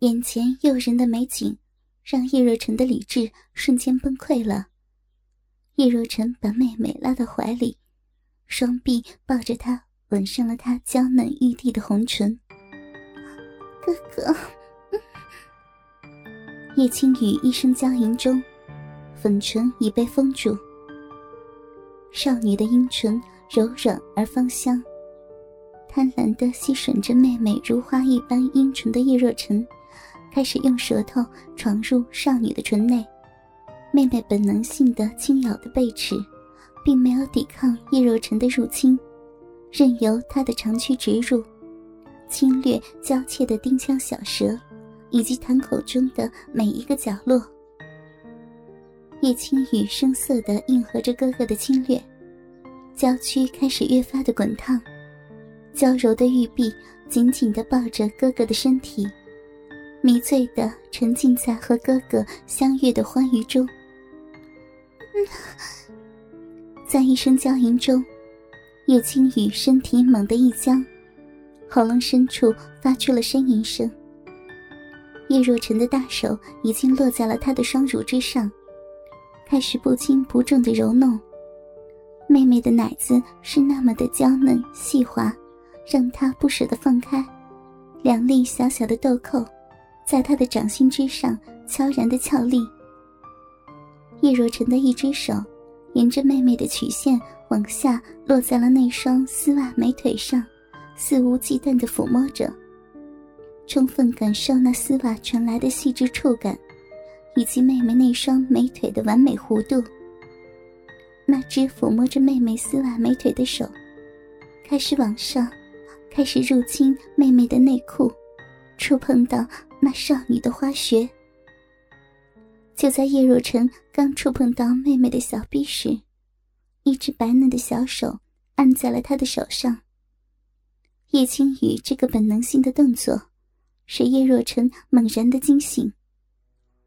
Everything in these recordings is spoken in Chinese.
眼前诱人的美景，让叶若晨的理智瞬间崩溃了。叶若晨把妹妹拉到怀里，双臂抱着她，吻上了她娇嫩欲滴的红唇。哥哥，叶青雨一声娇吟中，粉唇已被封住。少女的阴唇柔软而芳香，贪婪的吸吮着妹妹如花一般阴唇的叶若晨，开始用舌头闯入少女的唇内。妹妹本能性的轻咬的贝齿，并没有抵抗叶若晨的入侵，任由他的长驱直入，侵略娇怯的丁香小舌，以及潭口中的每一个角落。叶青雨声色的应和着哥哥的侵略，娇躯开始越发的滚烫，娇柔的玉臂紧紧的抱着哥哥的身体，迷醉的沉浸在和哥哥相遇的欢愉中。在一声娇吟中，叶青雨身体猛地一僵，喉咙深处发出了呻吟声。叶若晨的大手已经落在了他的双乳之上。开始不轻不重的揉弄，妹妹的奶子是那么的娇嫩细滑，让他不舍得放开。两粒小小的豆蔻，在他的掌心之上悄然的翘立。叶若晨的一只手，沿着妹妹的曲线往下落在了那双丝袜美腿上，肆无忌惮的抚摸着，充分感受那丝袜传来的细致触感。以及妹妹那双美腿的完美弧度，那只抚摸着妹妹丝袜美腿的手，开始往上，开始入侵妹妹的内裤，触碰到那少女的花穴。就在叶若晨刚触碰到妹妹的小臂时，一只白嫩的小手按在了她的手上。叶青雨这个本能性的动作，使叶若晨猛然的惊醒。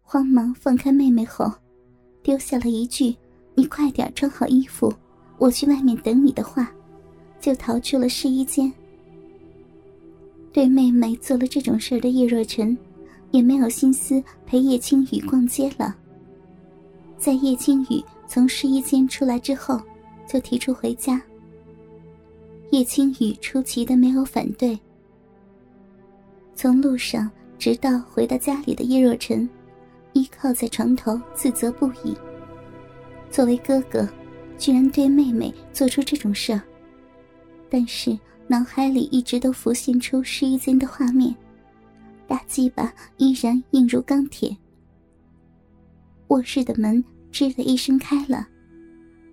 慌忙放开妹妹后，丢下了一句：“你快点穿好衣服，我去外面等你的话。”就逃出了试衣间。对妹妹做了这种事的叶若晨，也没有心思陪叶青雨逛街了。在叶青雨从试衣间出来之后，就提出回家。叶青雨出奇的没有反对。从路上直到回到家里的叶若晨。依靠在床头，自责不已。作为哥哥，居然对妹妹做出这种事儿，但是脑海里一直都浮现出试衣间的画面，大鸡巴依然硬如钢铁。卧室的门吱的一声开了，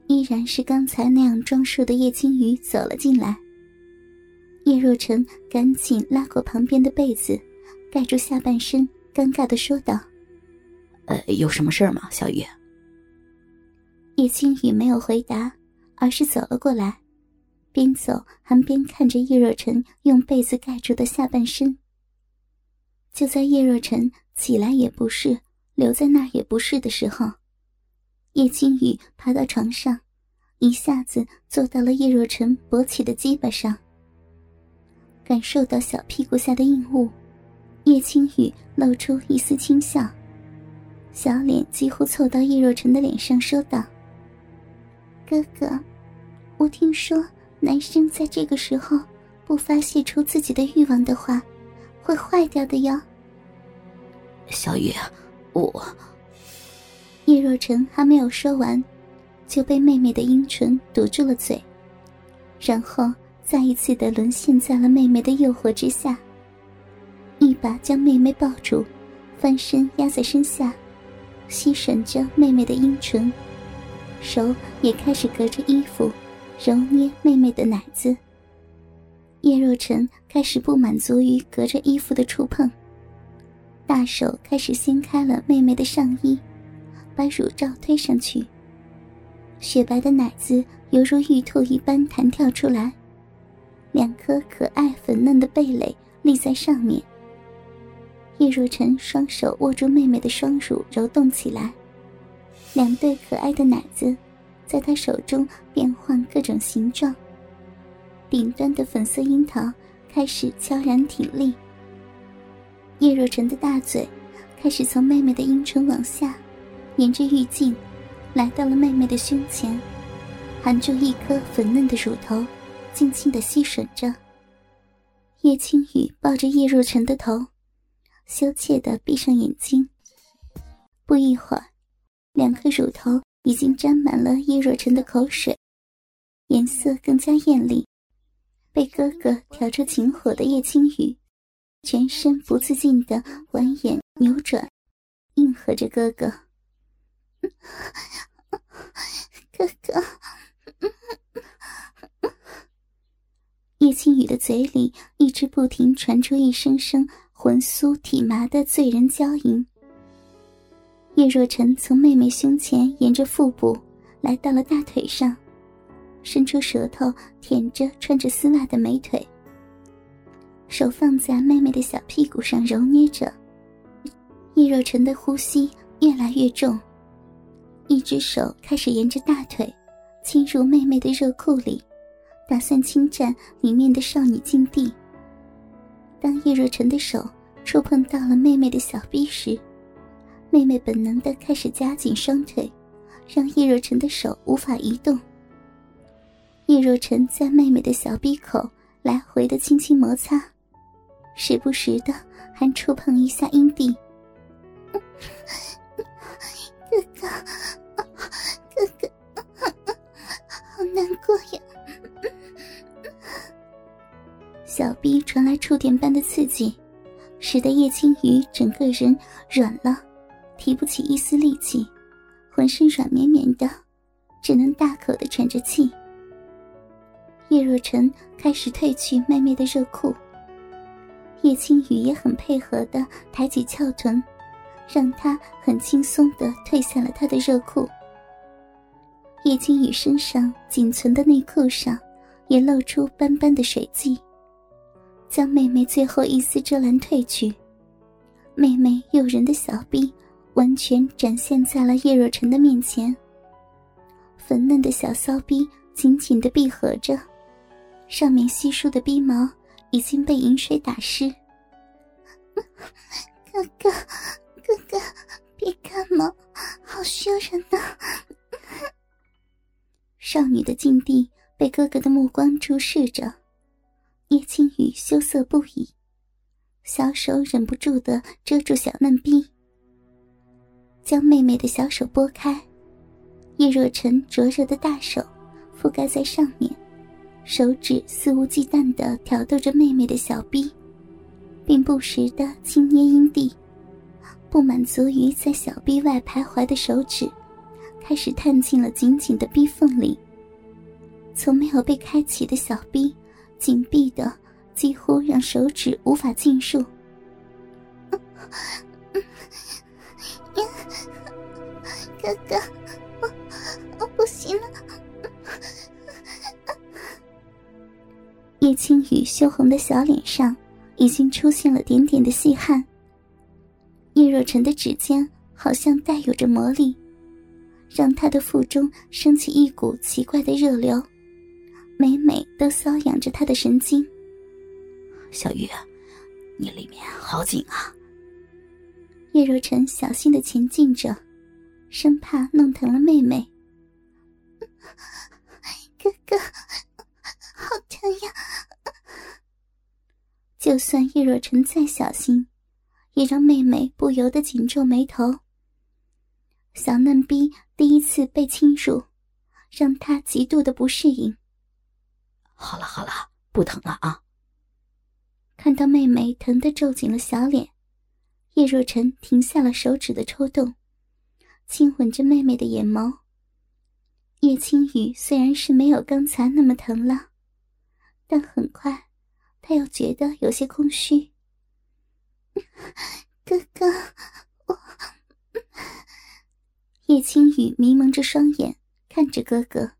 依然是刚才那样装束的叶青雨走了进来。叶若晨赶紧拉过旁边的被子，盖住下半身，尴尬的说道。呃，有什么事吗，小雨？叶青雨没有回答，而是走了过来，边走还边看着叶若晨用被子盖住的下半身。就在叶若晨起来也不是，留在那儿也不是的时候，叶青雨爬到床上，一下子坐到了叶若晨勃起的鸡巴上，感受到小屁股下的硬物，叶青雨露出一丝轻笑。小脸几乎凑到叶若晨的脸上，说道：“哥哥，我听说男生在这个时候不发泄出自己的欲望的话，会坏掉的哟。”小雨，我……叶若晨还没有说完，就被妹妹的阴唇堵住了嘴，然后再一次的沦陷在了妹妹的诱惑之下，一把将妹妹抱住，翻身压在身下。吸吮着妹妹的阴唇，手也开始隔着衣服揉捏妹妹的奶子。叶若晨开始不满足于隔着衣服的触碰，大手开始掀开了妹妹的上衣，把乳罩推上去。雪白的奶子犹如玉兔一般弹跳出来，两颗可爱粉嫩的蓓蕾立在上面。叶若晨双手握住妹妹的双乳，揉动起来，两对可爱的奶子在他手中变换各种形状。顶端的粉色樱桃开始悄然挺立，叶若晨的大嘴开始从妹妹的阴唇往下，沿着玉颈，来到了妹妹的胸前，含住一颗粉嫩的乳头，轻轻的吸吮着。叶青雨抱着叶若晨的头，羞怯的闭上眼睛。不一会儿，两颗乳头已经沾满了叶若晨的口水，颜色更加艳丽。被哥哥挑出情火的叶青雨，全身不自禁的弯眼扭转，应和着哥哥。哥哥，叶青雨的嘴里一直不停传出一声声魂酥体麻的醉人娇吟。叶若晨从妹妹胸前沿着腹部来到了大腿上。伸出舌头舔着穿着丝袜的美腿，手放在妹妹的小屁股上揉捏着。叶若晨的呼吸越来越重，一只手开始沿着大腿侵入妹妹的热裤里，打算侵占里面的少女禁地。当叶若晨的手触碰到了妹妹的小臂时，妹妹本能的开始夹紧双腿，让叶若晨的手无法移动。叶若晨在妹妹的小鼻口来回的轻轻摩擦，时不时的还触碰一下阴蒂。哥哥，哥哥，好难过呀！小臂传来触电般的刺激，使得叶青鱼整个人软了，提不起一丝力气，浑身软绵绵的，只能大口的喘着气。叶若晨开始褪去妹妹的热裤，叶青雨也很配合的抬起翘臀，让她很轻松的褪下了她的热裤。叶青雨身上仅存的内裤上也露出斑斑的水迹，将妹妹最后一丝遮拦褪去，妹妹诱人的小臂完全展现在了叶若晨的面前，粉嫩的小骚逼紧紧的闭合着。上面稀疏的逼毛已经被饮水打湿。哥哥，哥哥，别干嘛，好羞人呐！少女的禁地被哥哥的目光注视着，叶青雨羞涩不已，小手忍不住的遮住小嫩逼，将妹妹的小手拨开，叶若晨灼热的大手覆盖在上面。手指肆无忌惮地挑逗着妹妹的小臂，并不时地轻捏阴蒂。不满足于在小臂外徘徊的手指，开始探进了紧紧的逼缝里。从没有被开启的小臂，紧闭的几乎让手指无法进入。哥哥，我我不行了。叶青雨羞红的小脸上已经出现了点点的细汗。叶若晨的指尖好像带有着魔力，让他的腹中升起一股奇怪的热流，每每都瘙痒着他的神经。小玉，你里面好紧啊！叶若晨小心的前进着，生怕弄疼了妹妹。哥哥。好疼呀！就算叶若晨再小心，也让妹妹不由得紧皱眉头。小嫩逼第一次被侵入，让她极度的不适应。好了好了，不疼了啊！看到妹妹疼得皱紧了小脸，叶若晨停下了手指的抽动，亲吻着妹妹的眼眸。叶青雨虽然是没有刚才那么疼了。但很快，他又觉得有些空虚。哥哥，我……叶青雨迷蒙着双眼看着哥哥，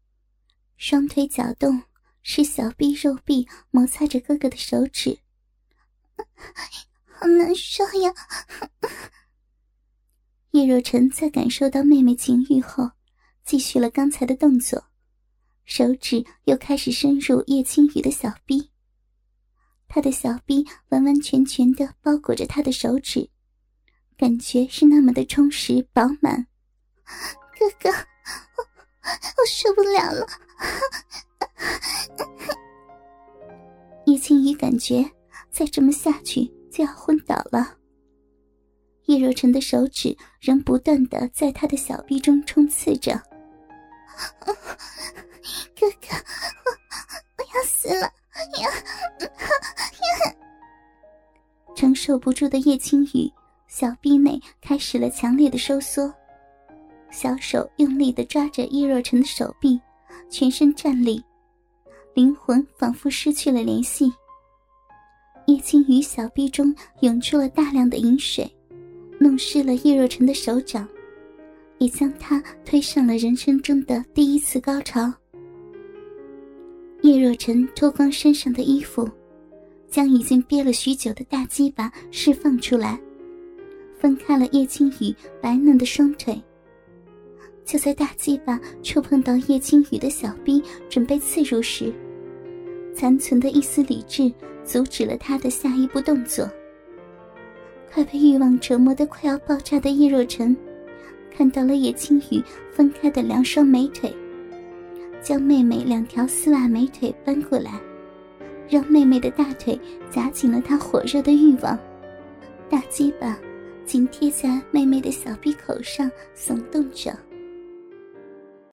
双腿搅动，是小臂肉臂摩擦着哥哥的手指，好难受呀！叶若晨在感受到妹妹情欲后，继续了刚才的动作。手指又开始深入叶青雨的小臂，他的小臂完完全全的包裹着他的手指，感觉是那么的充实饱满。哥哥，我我受不了了。叶青雨感觉再这么下去就要昏倒了。叶若晨的手指仍不断的在他的小臂中冲刺着。哥哥，我我要死了！呀呀！承受不住的叶青雨，小臂内开始了强烈的收缩，小手用力的抓着叶若晨的手臂，全身站立，灵魂仿佛失去了联系。叶青雨小臂中涌出了大量的饮水，弄湿了叶若晨的手掌。也将他推上了人生中的第一次高潮。叶若晨脱光身上的衣服，将已经憋了许久的大鸡巴释放出来，分开了叶青雨白嫩的双腿。就在大鸡巴触碰到叶青雨的小臂，准备刺入时，残存的一丝理智阻止了他的下一步动作。快被欲望折磨的快要爆炸的叶若尘。看到了叶青雨分开的两双美腿，将妹妹两条丝袜美腿搬过来，让妹妹的大腿夹紧了她火热的欲望，大鸡巴紧贴在妹妹的小臂口上耸动着。